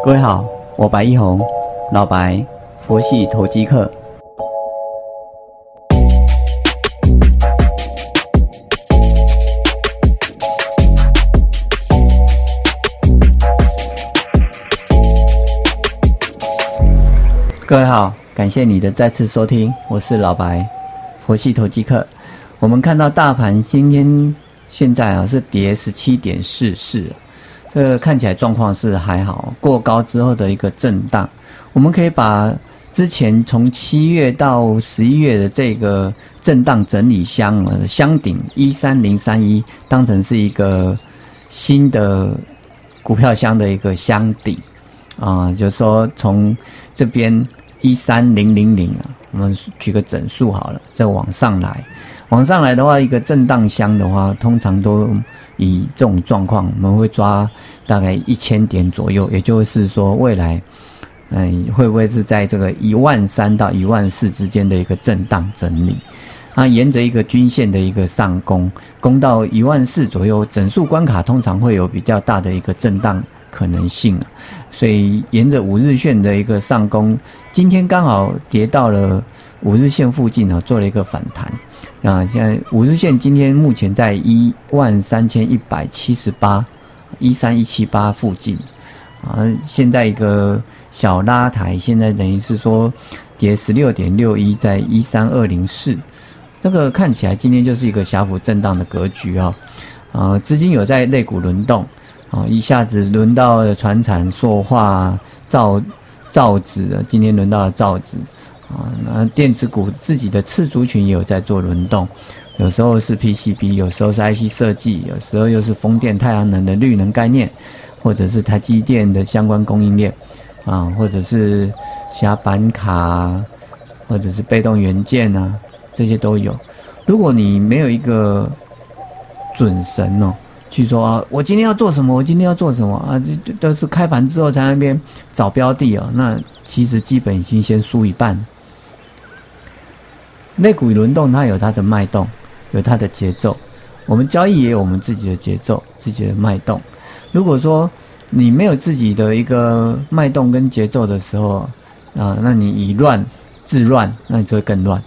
各位好，我白一红，老白，佛系投机客。各位好，感谢你的再次收听，我是老白，佛系投机客。我们看到大盘今天现在啊是跌十七点四四。这个看起来状况是还好，过高之后的一个震荡，我们可以把之前从七月到十一月的这个震荡整理箱箱顶一三零三一当成是一个新的股票箱的一个箱底啊，就是说从这边一三零零零啊，我们举个整数好了，再往上来。往上来的话，一个震荡箱的话，通常都以这种状况，我们会抓大概一千点左右，也就是说，未来，嗯，会不会是在这个一万三到一万四之间的一个震荡整理？啊，沿着一个均线的一个上攻，攻到一万四左右，整数关卡通常会有比较大的一个震荡可能性，所以沿着五日线的一个上攻，今天刚好跌到了五日线附近呢，做了一个反弹。啊，现在五日线今天目前在一万三千一百七十八，一三一七八附近，啊，现在一个小拉抬，现在等于是说跌十六点六一，在一三二零四，这个看起来今天就是一个小幅震荡的格局啊，啊，资金有在肋股轮动，啊，一下子轮到了船产、塑化、造造纸，今天轮到了造纸。啊，那电子股自己的次族群也有在做轮动，有时候是 PCB，有时候是 IC 设计，有时候又是风电、太阳能的绿能概念，或者是台积电的相关供应链，啊，或者是下板卡，或者是被动元件啊，这些都有。如果你没有一个准神哦，去说啊，我今天要做什么，我今天要做什么啊，这都是开盘之后在那边找标的哦，那其实基本已经先输一半。内股轮动，它有它的脉动，有它的节奏。我们交易也有我们自己的节奏、自己的脉动。如果说你没有自己的一个脉动跟节奏的时候，啊，那你以乱治乱，那你就会更乱。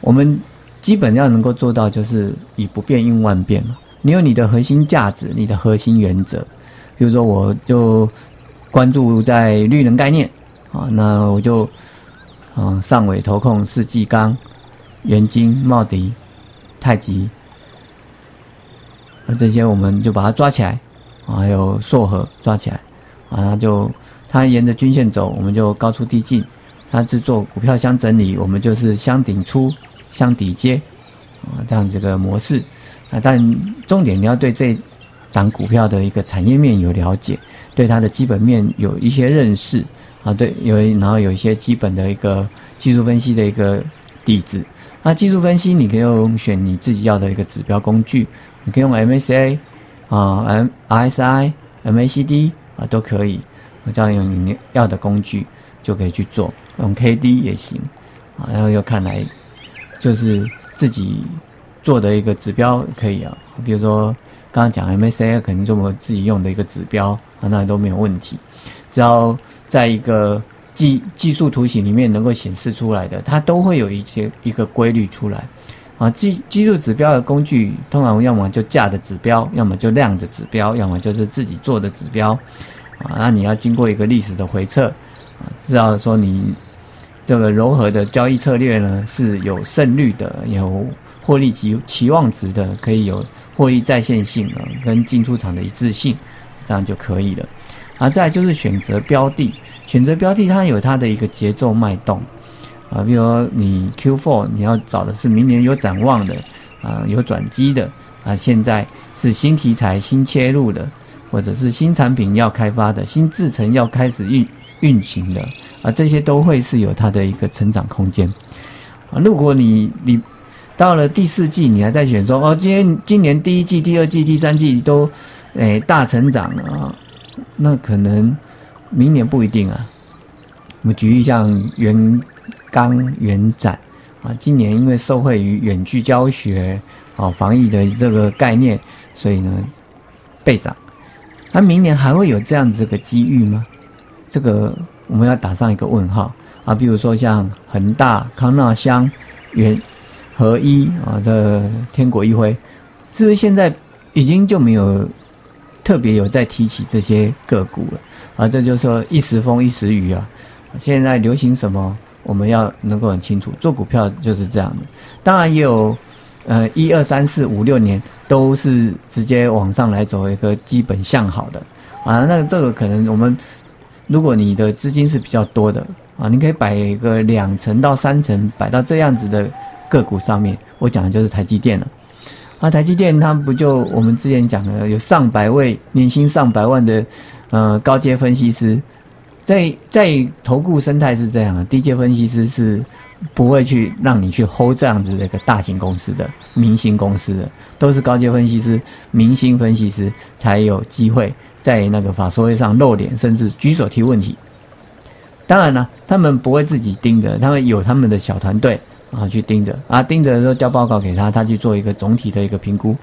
我们基本要能够做到，就是以不变应万变。你有你的核心价值，你的核心原则。比如说，我就关注在绿能概念，啊，那我就。啊，上尾投控是纪刚、元金、茂迪、太极，那这些我们就把它抓起来，啊，还有硕和抓起来，啊，它就它沿着均线走，我们就高出低进；它是做股票箱整理，我们就是箱顶出、箱底接，啊，这样这个模式。啊，但重点你要对这档股票的一个产业面有了解，对它的基本面有一些认识。啊，对，有然后有一些基本的一个技术分析的一个底子。那技术分析你可以用选你自己要的一个指标工具，你可以用 MACA 啊、M RSI、MACD 啊都可以，这样用你要的工具就可以去做，用 KD 也行啊。然后又看来就是自己做的一个指标可以啊，比如说刚刚讲 MACA 肯定是我们自己用的一个指标啊，那都没有问题，只要。在一个技技术图形里面能够显示出来的，它都会有一些一个规律出来，啊，技技术指标的工具通常要么就价的指标，要么就量的指标，要么就是自己做的指标，啊，那你要经过一个历史的回测，啊，知道说你这个柔和的交易策略呢是有胜率的，有获利期期望值的，可以有获利在线性啊，跟进出场的一致性，这样就可以了。啊，再就是选择标的，选择标的它有它的一个节奏脉动，啊，比如你 Q4 你要找的是明年有展望的，啊，有转机的，啊，现在是新题材新切入的，或者是新产品要开发的，新制程要开始运运行的，啊，这些都会是有它的一个成长空间。啊，如果你你到了第四季，你还在选说，哦，今天今年第一季、第二季、第三季都，诶，大成长啊。那可能明年不一定啊。我们举例像元刚、元展啊，今年因为受惠于远距教学啊、防疫的这个概念，所以呢倍涨。那明年还会有这样子个机遇吗？这个我们要打上一个问号啊。比如说像恒大、康纳香、元合一啊的天国一辉，是不是现在已经就没有特别有在提起这些个股了？啊，这就是说一时风一时雨啊。现在流行什么，我们要能够很清楚。做股票就是这样的，当然也有，呃，一二三四五六年都是直接往上来走一个基本向好的啊。那这个可能我们，如果你的资金是比较多的啊，你可以摆一个两层到三层摆到这样子的个股上面。我讲的就是台积电了。啊，台积电它不就我们之前讲的有上百位年薪上百万的呃高阶分析师。在在投顾生态是这样的，低阶分析师是不会去让你去 hold 这样子的一个大型公司的明星公司的，都是高阶分析师、明星分析师才有机会在那个法说会上露脸，甚至举手提问题。当然呢，他们不会自己盯着，他们有他们的小团队啊去盯着啊，盯着的时候交报告给他，他去做一个总体的一个评估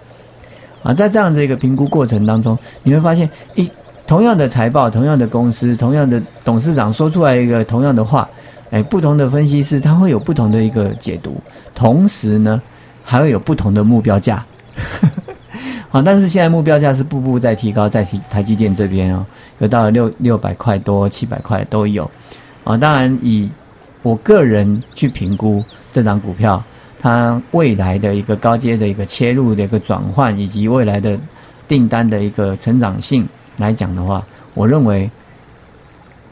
啊，在这样的一个评估过程当中，你会发现一。同样的财报，同样的公司，同样的董事长说出来一个同样的话，哎，不同的分析师他会有不同的一个解读，同时呢，还会有不同的目标价。啊，但是现在目标价是步步在提高，在提台积电这边哦，有到了六六百块多、七百块都有。啊，当然以我个人去评估这张股票，它未来的一个高阶的一个切入的一个转换，以及未来的订单的一个成长性。来讲的话，我认为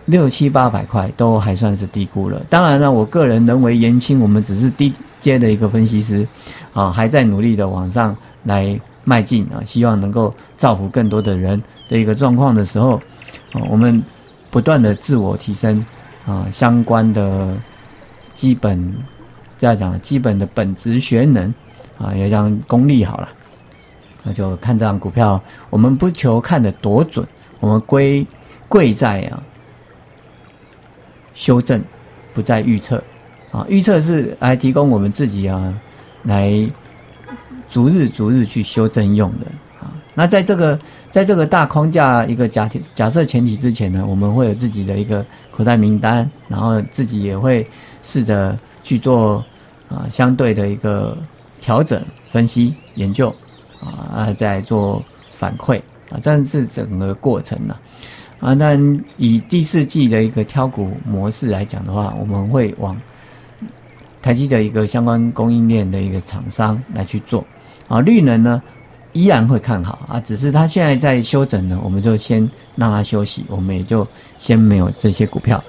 六七八百块都还算是低估了。当然了，我个人认为言轻，我们只是低阶的一个分析师，啊，还在努力的往上来迈进啊，希望能够造福更多的人的一个状况的时候，啊，我们不断的自我提升啊，相关的基本这样讲，基本的本质学能啊，也讲功力好了。那就看这张股票，我们不求看得多准，我们归贵在啊修正，不在预测啊。预测是来提供我们自己啊，来逐日逐日去修正用的。那在这个在这个大框架一个假假设前提之前呢，我们会有自己的一个口袋名单，然后自己也会试着去做啊相对的一个调整、分析、研究。啊，再做反馈啊，这是整个过程呢。啊，那以第四季的一个挑股模式来讲的话，我们会往台积的一个相关供应链的一个厂商来去做。啊，绿能呢依然会看好啊，只是它现在在休整呢，我们就先让它休息，我们也就先没有这些股票。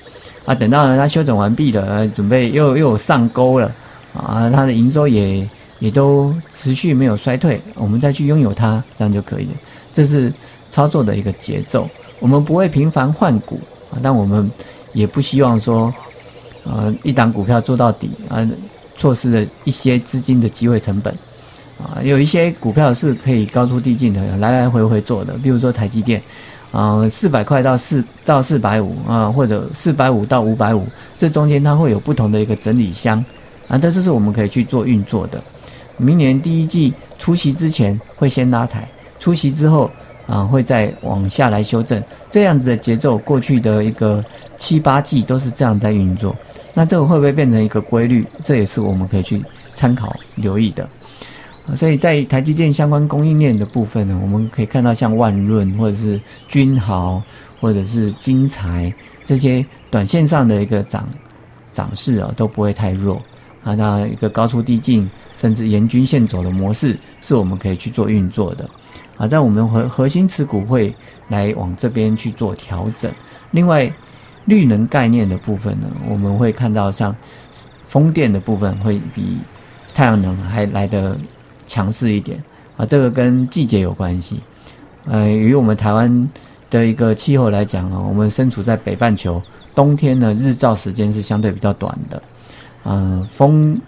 啊，等到呢它休整完毕了，准备又又上钩了，啊，它的营收也。也都持续没有衰退，我们再去拥有它，这样就可以了。这是操作的一个节奏。我们不会频繁换股啊，但我们也不希望说，呃，一档股票做到底啊，错失了一些资金的机会成本啊。有一些股票是可以高出递进的，来来回回做的，比如说台积电啊，四百块到四到四百五啊，或者四百五到五百五，这中间它会有不同的一个整理箱啊，但这是我们可以去做运作的。明年第一季出席之前会先拉抬，出席之后啊会再往下来修正，这样子的节奏，过去的一个七八季都是这样在运作。那这个会不会变成一个规律？这也是我们可以去参考留意的。所以在台积电相关供应链的部分呢，我们可以看到像万润或者是君豪或者是金财这些短线上的一个涨涨势啊都不会太弱啊，那一个高出递进。甚至沿均线走的模式是我们可以去做运作的，啊，在我们核核心持股会来往这边去做调整。另外，绿能概念的部分呢，我们会看到像风电的部分会比太阳能还来得强势一点，啊，这个跟季节有关系。呃，与我们台湾的一个气候来讲啊，我们身处在北半球，冬天呢日照时间是相对比较短的，嗯，风。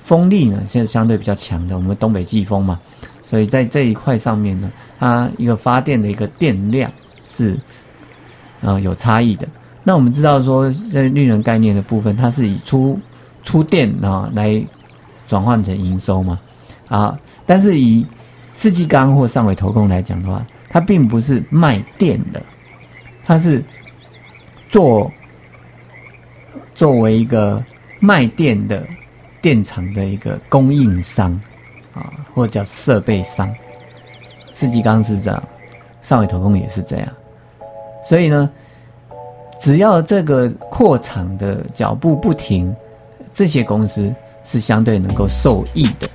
风力呢，现在相对比较强的，我们东北季风嘛，所以在这一块上面呢，它一个发电的一个电量是啊有差异的。那我们知道说，在绿能概念的部分，它是以出出电啊来转换成营收嘛啊，但是以世纪钢或上尾投控来讲的话，它并不是卖电的，它是做作为一个卖电的电厂的一个供应商啊，或者叫设备商。世纪钢是这样，上尾投控也是这样，所以呢，只要这个扩厂的脚步不停，这些公司是相对能够受益的。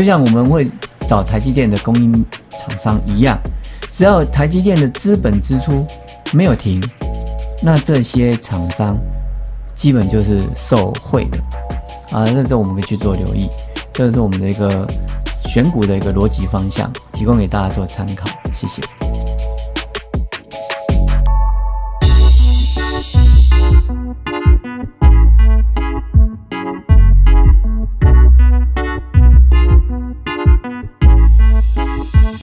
就像我们会找台积电的供应厂商一样，只要台积电的资本支出没有停，那这些厂商基本就是受惠的啊。那这我们可以去做留意，这是我们的一个选股的一个逻辑方向，提供给大家做参考。谢谢。